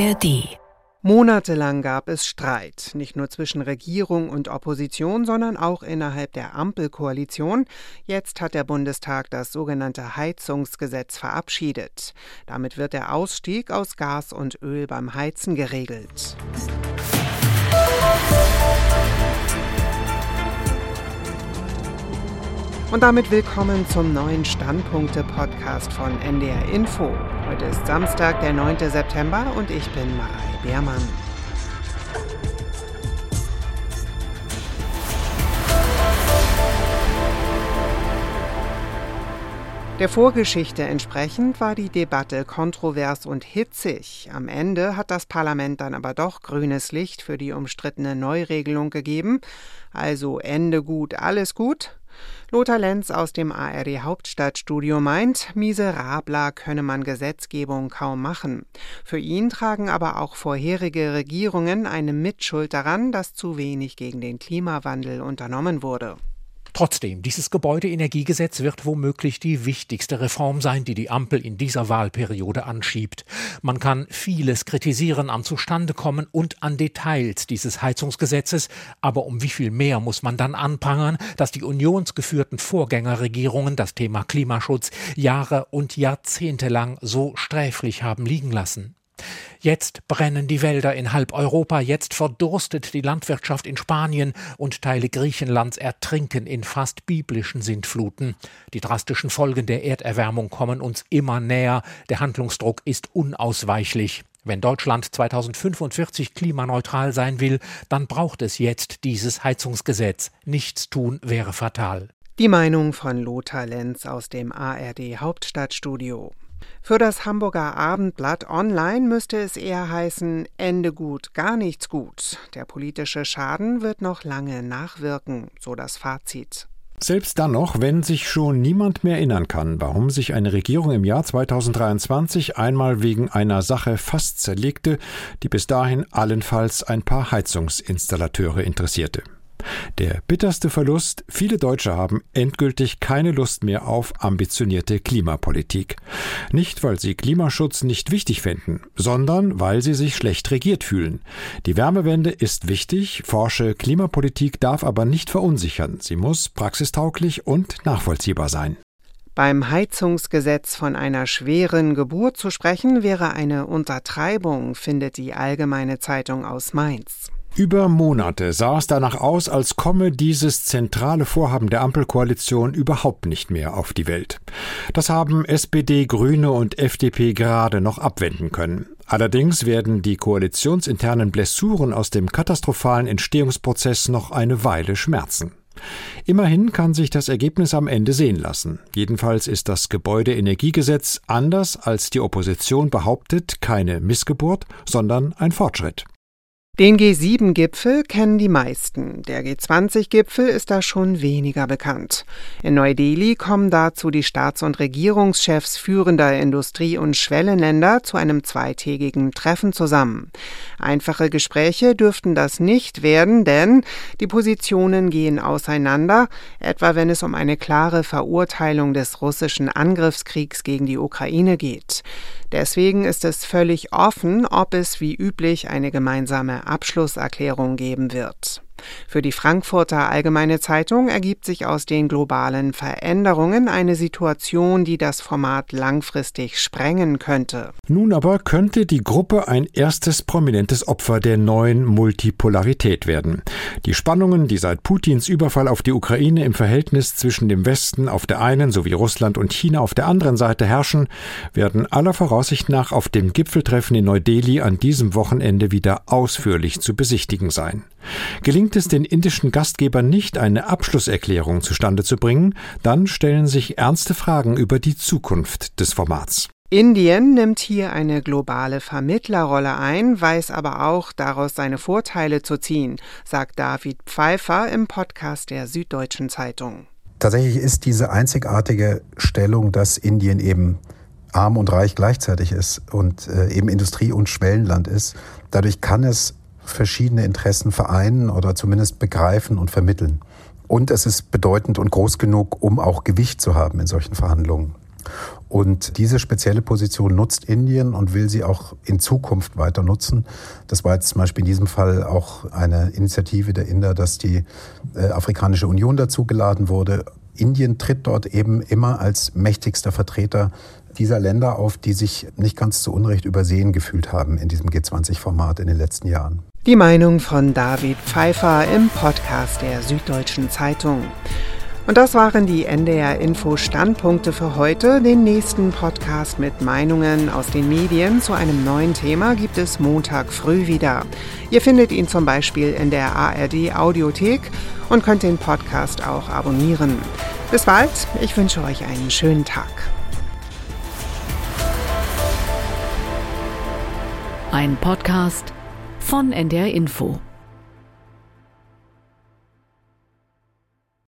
ARD Monatelang gab es Streit, nicht nur zwischen Regierung und Opposition, sondern auch innerhalb der Ampelkoalition. Jetzt hat der Bundestag das sogenannte Heizungsgesetz verabschiedet. Damit wird der Ausstieg aus Gas und Öl beim Heizen geregelt. Und damit willkommen zum neuen Standpunkte-Podcast von NDR Info. Heute ist Samstag, der 9. September und ich bin Marei Beermann. Der Vorgeschichte entsprechend war die Debatte kontrovers und hitzig. Am Ende hat das Parlament dann aber doch grünes Licht für die umstrittene Neuregelung gegeben. Also Ende gut, alles gut. Lothar Lenz aus dem ARD Hauptstadtstudio meint, miserabler könne man Gesetzgebung kaum machen. Für ihn tragen aber auch vorherige Regierungen eine Mitschuld daran, dass zu wenig gegen den Klimawandel unternommen wurde. Trotzdem, dieses Gebäudeenergiegesetz wird womöglich die wichtigste Reform sein, die die Ampel in dieser Wahlperiode anschiebt. Man kann vieles kritisieren am Zustandekommen und an Details dieses Heizungsgesetzes, aber um wie viel mehr muss man dann anprangern, dass die unionsgeführten Vorgängerregierungen das Thema Klimaschutz Jahre und Jahrzehnte lang so sträflich haben liegen lassen. Jetzt brennen die Wälder in halb Europa, jetzt verdurstet die Landwirtschaft in Spanien und Teile Griechenlands ertrinken in fast biblischen Sintfluten. Die drastischen Folgen der Erderwärmung kommen uns immer näher, der Handlungsdruck ist unausweichlich. Wenn Deutschland 2045 klimaneutral sein will, dann braucht es jetzt dieses Heizungsgesetz. Nichts tun wäre fatal. Die Meinung von Lothar Lenz aus dem ARD Hauptstadtstudio. Für das Hamburger Abendblatt Online müsste es eher heißen Ende gut, gar nichts gut. Der politische Schaden wird noch lange nachwirken, so das Fazit. Selbst dann noch, wenn sich schon niemand mehr erinnern kann, warum sich eine Regierung im Jahr 2023 einmal wegen einer Sache fast zerlegte, die bis dahin allenfalls ein paar Heizungsinstallateure interessierte. Der bitterste Verlust, viele Deutsche haben endgültig keine Lust mehr auf ambitionierte Klimapolitik. Nicht, weil sie Klimaschutz nicht wichtig fänden, sondern weil sie sich schlecht regiert fühlen. Die Wärmewende ist wichtig, forsche Klimapolitik darf aber nicht verunsichern. Sie muss praxistauglich und nachvollziehbar sein. Beim Heizungsgesetz von einer schweren Geburt zu sprechen, wäre eine Untertreibung, findet die Allgemeine Zeitung aus Mainz. Über Monate sah es danach aus, als komme dieses zentrale Vorhaben der Ampelkoalition überhaupt nicht mehr auf die Welt. Das haben SPD, Grüne und FDP gerade noch abwenden können. Allerdings werden die koalitionsinternen Blessuren aus dem katastrophalen Entstehungsprozess noch eine Weile schmerzen. Immerhin kann sich das Ergebnis am Ende sehen lassen. Jedenfalls ist das Gebäudeenergiegesetz anders als die Opposition behauptet keine Missgeburt, sondern ein Fortschritt. Den G7-Gipfel kennen die meisten. Der G20-Gipfel ist da schon weniger bekannt. In Neu-Delhi kommen dazu die Staats- und Regierungschefs führender Industrie- und Schwellenländer zu einem zweitägigen Treffen zusammen. Einfache Gespräche dürften das nicht werden, denn die Positionen gehen auseinander, etwa wenn es um eine klare Verurteilung des russischen Angriffskriegs gegen die Ukraine geht. Deswegen ist es völlig offen, ob es wie üblich eine gemeinsame Abschlusserklärung geben wird. Für die Frankfurter Allgemeine Zeitung ergibt sich aus den globalen Veränderungen eine Situation, die das Format langfristig sprengen könnte. Nun aber könnte die Gruppe ein erstes prominentes Opfer der neuen Multipolarität werden. Die Spannungen, die seit Putins Überfall auf die Ukraine im Verhältnis zwischen dem Westen auf der einen sowie Russland und China auf der anderen Seite herrschen, werden aller Voraussicht nach auf dem Gipfeltreffen in Neu-Delhi an diesem Wochenende wieder ausführlich zu besichtigen sein. Gelingt es den indischen Gastgebern nicht, eine Abschlusserklärung zustande zu bringen, dann stellen sich ernste Fragen über die Zukunft des Formats. Indien nimmt hier eine globale Vermittlerrolle ein, weiß aber auch daraus seine Vorteile zu ziehen, sagt David Pfeiffer im Podcast der Süddeutschen Zeitung. Tatsächlich ist diese einzigartige Stellung, dass Indien eben arm und reich gleichzeitig ist und äh, eben Industrie- und Schwellenland ist. Dadurch kann es verschiedene Interessen vereinen oder zumindest begreifen und vermitteln. Und es ist bedeutend und groß genug, um auch Gewicht zu haben in solchen Verhandlungen. Und diese spezielle Position nutzt Indien und will sie auch in Zukunft weiter nutzen. Das war jetzt zum Beispiel in diesem Fall auch eine Initiative der Inder, dass die äh, Afrikanische Union dazu geladen wurde. Indien tritt dort eben immer als mächtigster Vertreter dieser Länder auf, die sich nicht ganz zu Unrecht übersehen gefühlt haben in diesem G20-Format in den letzten Jahren. Die Meinung von David Pfeiffer im Podcast der Süddeutschen Zeitung. Und das waren die NDR Info Standpunkte für heute. Den nächsten Podcast mit Meinungen aus den Medien zu einem neuen Thema gibt es Montag früh wieder. Ihr findet ihn zum Beispiel in der ARD Audiothek und könnt den Podcast auch abonnieren. Bis bald, ich wünsche euch einen schönen Tag. Ein Podcast von NDR Info.